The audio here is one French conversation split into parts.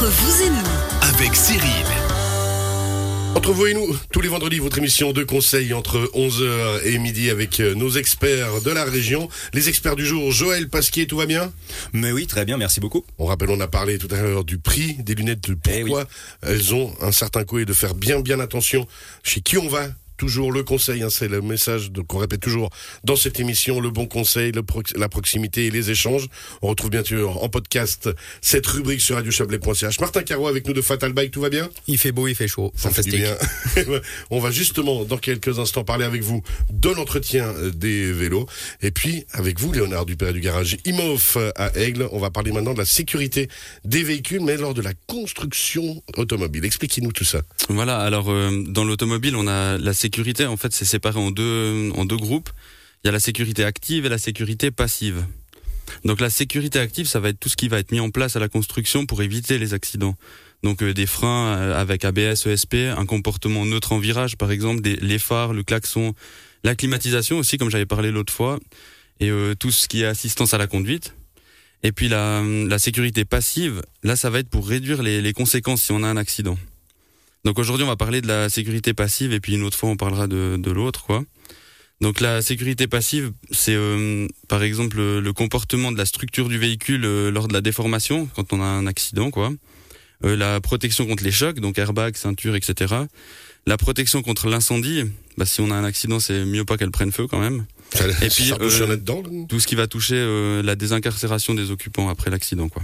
Entre vous et nous, avec Cyril. Entre vous et nous, tous les vendredis, votre émission de conseil entre 11h et midi avec euh, nos experts de la région. Les experts du jour, Joël Pasquier, tout va bien? Mais oui, très bien, merci beaucoup. On rappelle, on a parlé tout à l'heure du prix des lunettes, de Eh pourquoi elles ont un certain coût et de faire bien bien attention chez qui on va. Toujours le conseil, hein, c'est le message qu'on répète toujours dans cette émission, le bon conseil, le prox- la proximité et les échanges. On retrouve bien sûr en podcast cette rubrique sur radiochablais.ch. Martin Caro avec nous de Fatal Bike, tout va bien? Il fait beau, il fait chaud. Ça fait du Fantastique. bien. On va justement, dans quelques instants, parler avec vous de l'entretien euh, des vélos. Et puis, avec vous, Léonard Dupère du garage IMOF à Aigle, on va parler maintenant de la sécurité des véhicules, mais lors de la construction automobile. Expliquez-nous tout ça. Voilà, alors euh, dans l'automobile, on a la sécurité, en fait, c'est séparé en deux, en deux groupes. Il y a la sécurité active et la sécurité passive. Donc la sécurité active, ça va être tout ce qui va être mis en place à la construction pour éviter les accidents. Donc euh, des freins euh, avec ABS, ESP, un comportement neutre en virage par exemple, des, les phares, le klaxon, la climatisation aussi comme j'avais parlé l'autre fois, et euh, tout ce qui est assistance à la conduite. Et puis la, sécurité passive, là ça va être pour réduire les conséquences si on a un accident. Donc aujourd'hui, on va parler de la sécurité passive et puis une autre fois, on parlera de, de l'autre, quoi. Donc la sécurité passive, c'est euh, par exemple le, le comportement de la structure du véhicule euh, lors de la déformation, quand on a un accident, quoi. Euh, la protection contre les chocs, donc airbag, ceinture, etc. La protection contre l'incendie, bah, si on a un accident, c'est mieux pas qu'elle prenne feu quand même. Et puis, ça peut euh, dedans. Tout ce qui va toucher euh, la désincarcération des occupants après l'accident, quoi.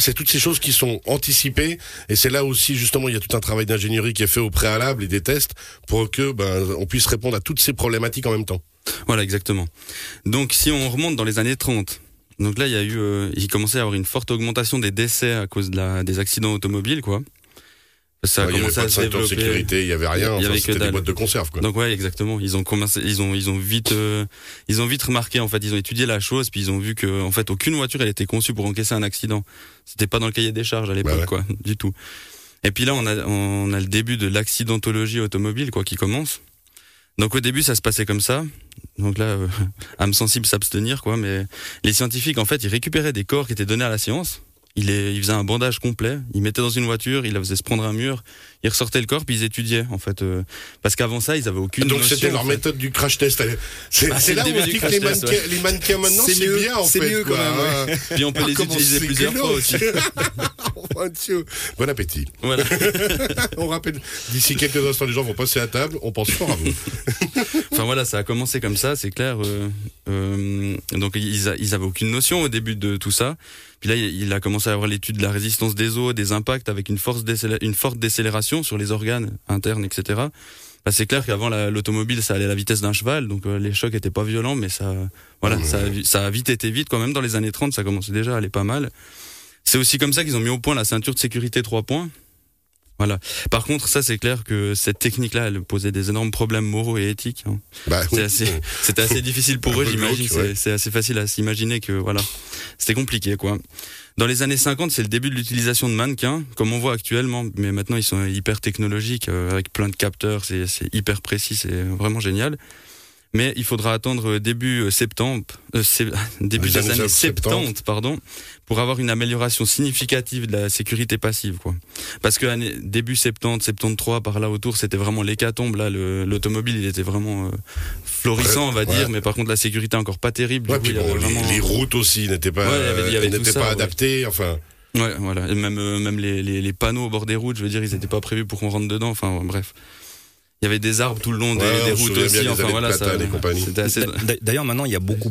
C'est toutes ces choses qui sont anticipées et c'est là aussi justement il y a tout un travail d'ingénierie qui est fait au préalable et des tests pour que ben on puisse répondre à toutes ces problématiques en même temps. Voilà, exactement. Donc, si on remonte dans les années 30, donc là, il y a eu, euh, il commençait à y avoir une forte augmentation des décès à cause des accidents automobiles, quoi. Ça a Ouais, il y avait commencé pas à de se ceinture de développer. sécurité, il y avait rien, Il y enfin, avait que c'était des dalle. boîtes de conserve quoi. Donc ouais, exactement. Ils ont commencé, ils ont, ils ont vite, euh, ils ont vite remarqué en fait, ils ont étudié la chose, puis ils ont vu que en fait aucune voiture elle était conçue pour encaisser un accident. C'était pas dans le cahier des charges à l'époque Bah ouais. quoi, du tout. Et puis là on a, on a le début de l'accidentologie automobile quoi qui commence. Donc au début ça se passait comme ça. Donc là, euh, âme sensible s'abstenir quoi. Mais les scientifiques en fait ils récupéraient des corps qui étaient donnés à la science. Il, est, il faisait un bandage complet, il mettait dans une voiture, il la faisait se prendre un mur, il ressortait le corps puis ils étudiaient en fait. euh, parce qu'avant ça ils avaient aucune Donc c'était leur en fait. méthode du crash test. C'est Bah, c'est c'est là où on dit que les mannequins, ouais. les mannequins maintenant C'est c'est mieux, bien en c'est fait. mieux quoi, quand même, hein. Puis on peut Ah, les utiliser c'est plusieurs fois aussi. Bon appétit. Voilà. On rappelle, d'ici quelques instants, les gens vont passer à table. On pense fort à vous. Enfin voilà, ça a commencé comme ça, c'est clair. euh, euh, donc ils, a- ils avaient aucune notion au début de tout ça. Puis là, il a commencé à avoir l'étude de la résistance des eaux, des impacts avec une, force une forte décélération sur les organes internes, etc. Bah, c'est clair qu'avant la- l'automobile, ça allait à la vitesse d'un cheval, donc euh, les chocs étaient pas violents, mais ça, voilà, ça, ça a vite été vite quand même. Dans les années 30, ça commençait déjà à aller pas mal. C'est aussi comme ça qu'ils ont mis au point la ceinture de sécurité 3 points. Voilà. Par contre, ça c'est clair que cette technique-là, elle posait des énormes problèmes moraux et éthiques. hein. Bah, C'est assez, c'était assez difficile pour eux, j'imagine. ouais. C'est- assez facile à s'imaginer que voilà, c'était compliqué quoi. Dans les années 50, c'est le début de l'utilisation de mannequins, comme on voit actuellement. Mais maintenant, ils sont hyper technologiques, euh, avec plein de capteurs. C'est hyper précis, c'est vraiment génial. Mais il faudra attendre début euh, septembre, euh, début des années années 70, 70, pardon, pour avoir une amélioration significative de la sécurité passive, quoi. Parce que année- début 70, 73, par là autour, c'était vraiment l'hécatombe. Là, le- l'automobile, il était vraiment euh, florissant, on va Ouais. dire. Mais par contre, la sécurité encore pas terrible. Du ouais, coup, puis il y avait bon, les, vraiment- les routes aussi n'étaient pas, Ouais, pas adaptées. Enfin, Ouais, voilà. Et même, euh, même les, les, les panneaux au bord des routes, je veux dire, ils n'étaient pas prévus pour qu'on rentre dedans. Enfin, bref. Il y avait des arbres tout le long des, Ouais, des routes aussi. Enfin, voilà, et D'ailleurs, maintenant, il y a beaucoup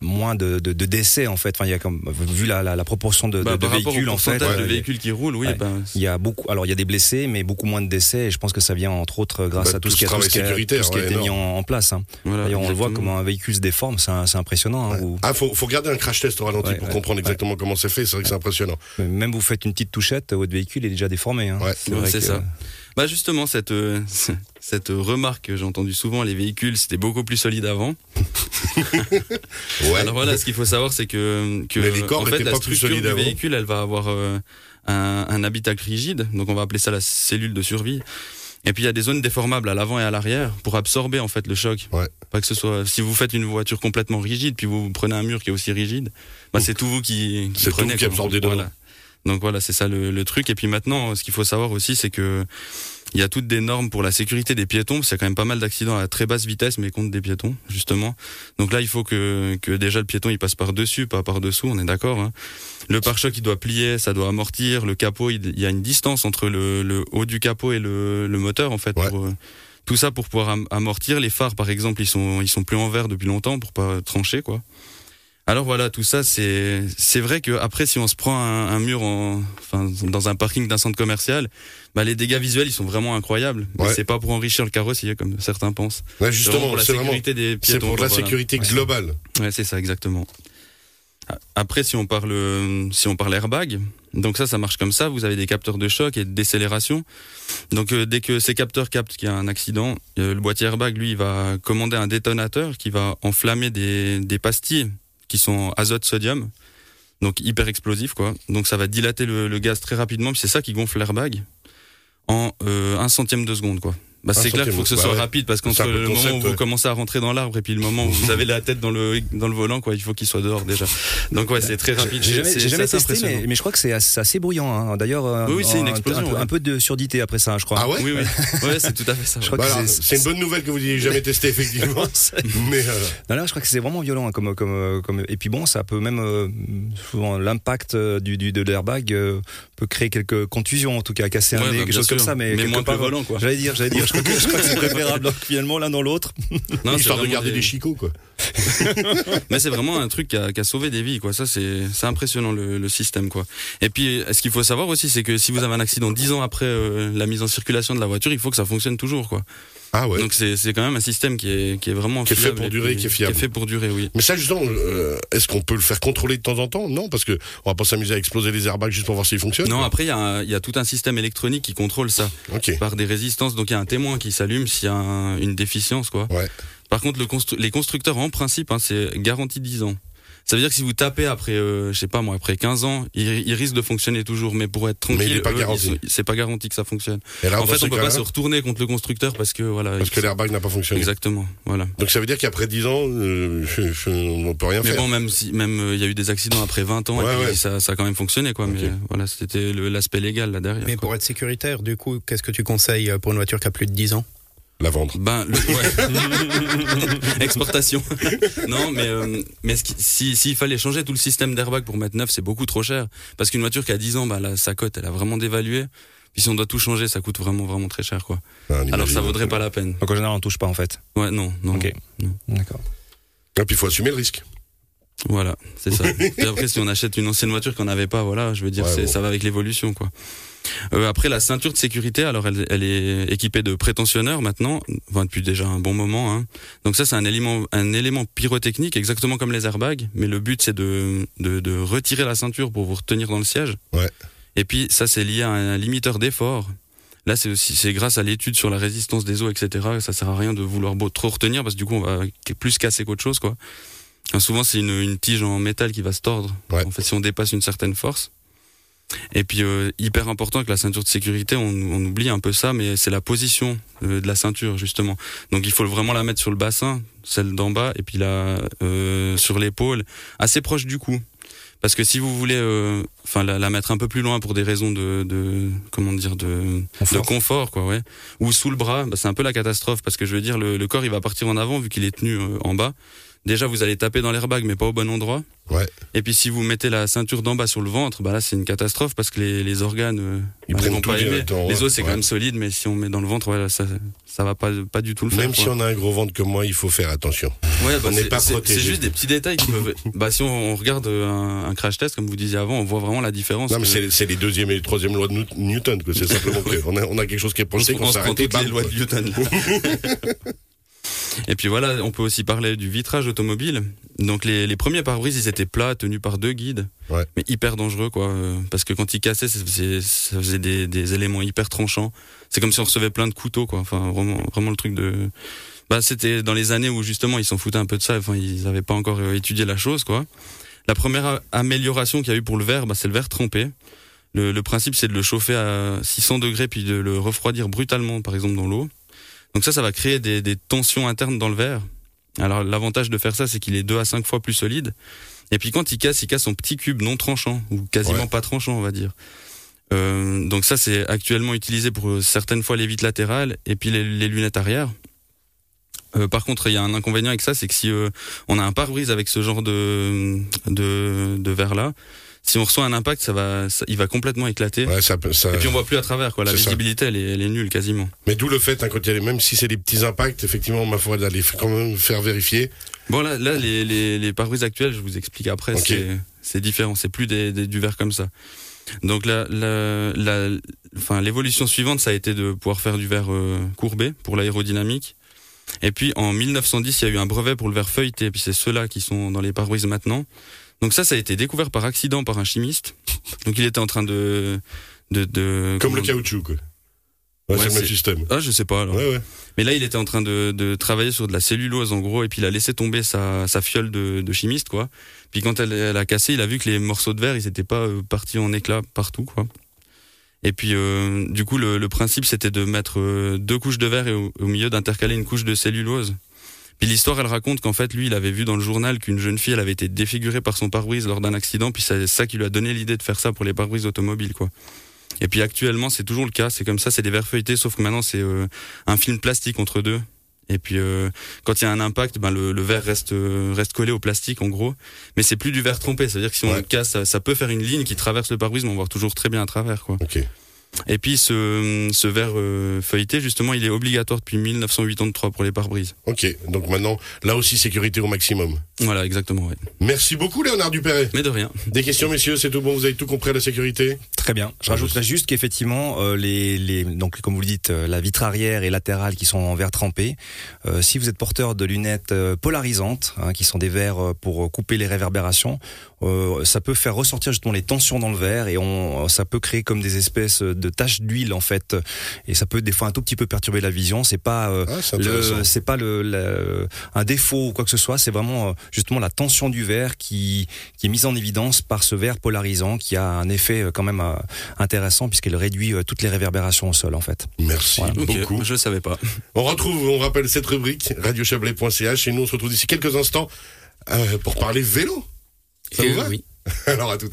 moins de, de, de décès, en fait. Enfin, il y a comme, vu la, la, la proportion de, Bah, de véhicules, en fait. pourcentage de véhicules qui roulent, oui, Ouais. ben, Il y a beaucoup, alors il y a des blessés, mais beaucoup moins de décès. Et je pense que ça vient entre autres grâce Bah, à tout, tout ce qui a, ce tout ce qui a, tout ce qui a été ouais, mis en, en place. hein. voilà, D'ailleurs, on le voit comment un véhicule se déforme, c'est impressionnant. hein, où- ah, faut, faut regarder un crash test au ralenti Ouais, pour ouais, comprendre exactement comment c'est fait. C'est vrai que c'est impressionnant. Même vous faites une petite touchette, votre véhicule est déjà déformé. Hein. Ouais. c'est ça. Bah justement cette euh, cette remarque que j'ai entendue souvent, les véhicules c'était beaucoup plus solide avant. Ouais. Alors voilà, ce qu'il faut savoir c'est que que les corps en fait la pas plus structure solides du avant. véhicule, elle va avoir euh, un, un habitacle rigide, donc on va appeler ça la cellule de survie. Et puis il y a des zones déformables à l'avant et à l'arrière pour absorber en fait le choc. Ouais. Pas que ce soit si vous faites une voiture complètement rigide puis vous prenez un mur qui est aussi rigide, bah c'est tout vous qui, qui C'est prenez qui absorbez. Voilà. Donc voilà, c'est ça le, le truc. Et puis maintenant, ce qu'il faut savoir aussi, c'est que il y a toutes des normes pour la sécurité des piétons, parce qu'il y a quand même pas mal d'accidents à très basse vitesse, mais contre des piétons, justement. Donc là, il faut que, que déjà le piéton il passe par dessus, pas par dessous, on est d'accord. Hein. Le pare-choc il doit plier, ça doit amortir. Le capot, il, y a une distance entre le, le haut du capot et le, le moteur en fait. Ouais. Pour, euh, tout ça pour pouvoir am- amortir. Les phares, par exemple, ils sont ils sont plus en verre depuis longtemps pour pas trancher quoi. Alors voilà, tout ça, c'est c'est vrai que après, si on se prend un, un mur en, enfin, dans un parking d'un centre commercial, bah les dégâts visuels, ils sont vraiment incroyables. Mais Ouais. c'est pas pour enrichir le carrossier comme certains pensent. Ouais, C'est justement, pour la c'est vraiment, sécurité des piétons. c'est pour la voilà. sécurité globale. Ouais, c'est ça, exactement. Après, si on parle, si on parle airbag, donc ça, ça marche comme ça. Vous avez des capteurs de choc et de décélération. Donc, euh, dès que ces capteurs captent qu'il y a un accident, euh, le boîtier airbag, lui, il va commander un détonateur qui va enflammer des, des pastilles qui sont azote-sodium. Donc, hyper explosif, quoi. Donc, ça va dilater le, gaz très rapidement. C'est ça qui gonfle l'airbag en euh, un centième de seconde, quoi. Bah, Un c'est clair qu'il faut que ce bah soit ouais. rapide parce qu'entre le moment où vous commencez à rentrer dans l'arbre et puis le moment où vous avez la tête dans le dans le volant quoi il faut qu'il soit dehors déjà donc ouais c'est très rapide J'ai jamais, jamais testé, mais, mais je crois que c'est assez, assez bruyant. hein. D'ailleurs, euh, Oui, oui, c'est une un- explosion, Un, peu, ouais. un peu de surdité après ça, je crois. Ah ouais oui oui ouais c'est tout à fait ça Je ouais. crois que Voilà, c'est- une bonne nouvelle que vous n'ayez jamais testé, effectivement. Mais euh, Non, là, je crois que c'est vraiment violent. hein, comme, comme, euh, comme, et puis bon, ça peut même euh, souvent l'impact du, du de l'airbag euh, peut créer quelques contusions, en tout cas casser un Ouais, nez, bah, quelque chose comme ça. Mais, moins part, volant, quoi. J'allais dire, j'allais dire. Je crois que, je crois que c'est préférable donc, finalement l'un dans l'autre. Non, histoire de garder des- des chicots, quoi. mais c'est vraiment un truc qui a, qui a sauvé des vies quoi ça c'est c'est impressionnant le, le système quoi et puis ce qu'il faut savoir aussi c'est que si vous avez un accident dix ans après euh, la mise en circulation de la voiture il faut que ça fonctionne toujours quoi Ah ouais. donc c'est c'est quand même un système qui est qui est vraiment Qui est fait pour durer, qui est fiable. qui est fait pour durer oui Mais ça, justement, euh, est-ce qu'on peut le faire contrôler de temps en temps? Non, parce que on va pas s'amuser à exploser les airbags juste pour voir s'ils fonctionnent. non après il y a un- il y a tout un système électronique qui contrôle ça par des résistances. Donc il y a un témoin qui s'allume s'il y a un- une déficience, quoi. Ouais. Par contre, le constru- les constructeurs, en principe, hein, c'est garanti 10 ans. Ça veut dire que si vous tapez après, euh, je sais pas moi, après 15 ans, il, il risque de fonctionner toujours. Mais pour être tranquille, Mais pas c'est pas garanti que ça fonctionne. Et là, en fait, on peut pas se retourner contre le constructeur parce que voilà. parce que l'airbag n'a pas fonctionné. Exactement, voilà. Donc ça veut dire qu'après 10 ans, euh, je- je- on peut rien Mais faire. bon, même si même euh, il y a eu des accidents après 20 ans, Ouais, et puis ouais. ça, ça a quand même fonctionné, quoi. Mais euh, voilà, c'était l'aspect légal là derrière. Mais quoi. pour être sécuritaire, du coup, qu'est-ce que tu conseilles pour une voiture qui a plus de 10 ans? La vendre. Ben, le, ouais. exportation. non, mais euh, mais qui- si s'il fallait changer tout le système d'airbag pour mettre neuf, c'est beaucoup trop cher. Parce qu'une voiture qui a 10 ans, bah là, sa cote, elle a vraiment dévalué. Puis si on doit tout changer, ça coûte vraiment vraiment très cher, quoi. Ah, Alors ça vaudrait pas la peine. Donc en général, on touche pas en fait. Ouais, non, non. Ok. non. D'accord. Et puis il faut assumer le risque. Voilà, c'est ça. Et après, si on achète une ancienne voiture qu'on n'avait pas, voilà, je veux dire, Ouais, c'est bon. ça va avec l'évolution, quoi. Euh, après, la ceinture de sécurité, alors elle, elle est équipée de prétentionneurs maintenant, enfin, depuis déjà un bon moment. Hein. Donc ça, c'est un élément, un élément pyrotechnique, exactement comme les airbags. Mais le but, c'est de, de, de retirer la ceinture pour vous retenir dans le siège. Ouais. Et puis ça, c'est lié à un limiteur d'effort. Là, c'est aussi, c'est grâce à l'étude sur la résistance des eaux, etc. Ça sert à rien de vouloir beau- trop retenir parce que du coup, on va plus casser qu'autre chose, quoi. Enfin, souvent, c'est une, une tige en métal qui va se tordre. Ouais. En fait, si on dépasse une certaine force. Et puis, euh, hyper important avec la ceinture de sécurité, on, on oublie un peu ça, mais c'est la position euh, de la ceinture, justement. Donc, il faut vraiment la mettre sur le bassin, celle d'en bas, et puis là, euh, sur l'épaule, assez proche du cou. Parce que si vous voulez, euh, enfin, la, la mettre un peu plus loin pour des raisons de, de comment dire, de, Confort. de confort, quoi, ouais. Ou sous le bras, bah, c'est un peu la catastrophe parce que je veux dire, le, le corps il va partir en avant vu qu'il est tenu euh, en bas. Déjà, vous allez taper dans l'airbag, mais pas au bon endroit. Ouais. Et puis si vous mettez la ceinture d'en bas sur le ventre, bah là c'est une catastrophe parce que les, les organes, euh, Ils bah, prennent vont pas aimer. Les os c'est Ouais. quand même solide, mais si on met dans le ventre, ouais, ça, ça va pas, pas du tout le faire. Même si on a un gros ventre comme moi, il faut faire attention. Ouais, bah, On n'est c'est- pas protégé. C'est juste des petits détails qui peuvent. bah, si on, on regarde euh, un, un crash test, comme vous disiez avant, on voit vraiment la différence. Non, mais que- c'est c'est les deuxième et les troisième lois de Newt- Newton. que C'est simplement qu'on a, on a quelque chose qui est on, se- qu'on on toutes les lois de Newton. Et puis voilà, on peut aussi parler du vitrage automobile. Donc les, les premiers pare-brises, ils étaient plats, tenus par deux guides, Ouais. mais hyper dangereux quoi. euh, Parce que quand ils cassaient, ça faisait, ça faisait des, des éléments hyper tranchants. C'est comme si on recevait plein de couteaux quoi. Enfin vraiment, vraiment le truc de. Bah c'était dans les années où justement ils s'en foutaient un peu de ça. Enfin ils n'avaient pas encore euh, étudié la chose quoi. La première amélioration qu'il y a eu pour le verre, bah, c'est le verre trempé. Le, le principe, c'est de le chauffer à 600 degrés puis de le refroidir brutalement, par exemple dans l'eau. Donc ça, ça va créer des, des tensions internes dans le verre. Alors l'avantage de faire ça, c'est qu'il est 2 à 5 fois plus solide. Et puis quand il casse, il casse en petits cubes non tranchants ou quasiment Ouais. pas tranchants, on va dire. Euh, donc ça, c'est actuellement utilisé pour euh, certaines fois les vitres latérales et puis les, les lunettes arrière. Euh, par contre, il y a un inconvénient avec ça, c'est que si euh, on a un pare-brise avec ce genre de de, de verre là, si on reçoit un impact, ça va, ça- il va complètement éclater. Ouais, ça, ça- Et puis on voit plus à travers, quoi. La visibilité, elle est, elle est nulle quasiment. Mais d'où le fait, hein, quand il y a les- même si c'est des petits impacts, effectivement, ma foi, d'aller quand même faire vérifier. Bon là, là les, les, les pare-brises actuelles, je vous explique après, Ok. c'est c'est différent, c'est plus des, des- du verre comme ça. Donc la, la, la, enfin l'évolution suivante, ça a été de pouvoir faire du verre euh, courbé pour l'aérodynamique. Et puis en 1910, il y a eu un brevet pour le verre feuilleté, et puis c'est ceux-là qui sont dans les pare-brises maintenant. Donc ça, ça a été découvert par accident par un chimiste. Donc il était en train de de, de Comme le caoutchouc, quoi. Ouais, Ouais, c'est le même système. Ah, je sais pas. Alors. Ouais. Mais là, il était en train de, de travailler sur de la cellulose, en gros, et puis il a laissé tomber sa, sa fiole de, de chimiste, quoi. Puis quand elle, elle a cassé, il a vu que les morceaux de verre, ils étaient pas euh, partis en éclats partout, quoi. Et puis, euh, du coup, le, le principe, c'était de mettre euh, deux couches de verre et au, au milieu d'intercaler une couche de cellulose. Puis l'histoire, elle raconte qu'en fait, lui, il avait vu dans le journal qu'une jeune fille, elle avait été défigurée par son pare-brise lors d'un accident, puis c'est ça qui lui a donné l'idée de faire ça pour les pare-brises automobiles, quoi. Et puis actuellement, c'est toujours le cas, c'est comme ça, c'est des verres feuilletés, sauf que maintenant, c'est euh, un film plastique entre deux. Et puis euh, quand il y a un impact, ben le, le verre reste euh, reste collé au plastique en gros. Mais c'est plus du verre trompé, c'est-à-dire que si on Ouais. le casse, ça, ça peut faire une ligne qui traverse le pare-brise, mais on voit toujours très bien à travers quoi. Ok. Et puis ce ce verre euh, feuilleté justement, il est obligatoire depuis 1983 pour les pare-brises. Ok. Donc maintenant, là aussi, sécurité au maximum. Voilà, exactement. Ouais. Merci beaucoup, Léonard Dupéret. Mais de rien. Des questions, messieurs, c'est tout bon, vous avez tout compris à la sécurité? Très bien. Je Ah, rajouterais juste qu'effectivement, euh, les, les, donc comme vous le dites, euh, la vitre arrière et latérale qui sont en verre trempé. euh, si vous êtes porteur de lunettes euh, polarisantes, hein, qui sont des verres pour couper les réverbérations, euh, ça peut faire ressortir justement les tensions dans le verre et on, ça peut créer comme des espèces de taches d'huile en fait. Et ça peut des fois un tout petit peu perturber la vision. C'est pas euh, Ah, c'est pas le, le- un défaut ou quoi que ce soit. C'est vraiment euh, justement la tension du verre qui, qui est mise en évidence par ce verre polarisant qui a un effet quand même euh, intéressant puisqu'il réduit euh, toutes les réverbérations au sol en fait. Merci Voilà. Beaucoup. je savais pas. On retrouve, on rappelle cette rubrique, radiochablais.ch, et nous, on se retrouve d'ici quelques instants euh, pour parler vélo. Ça vous va oui. Alors, à tout à l'heure.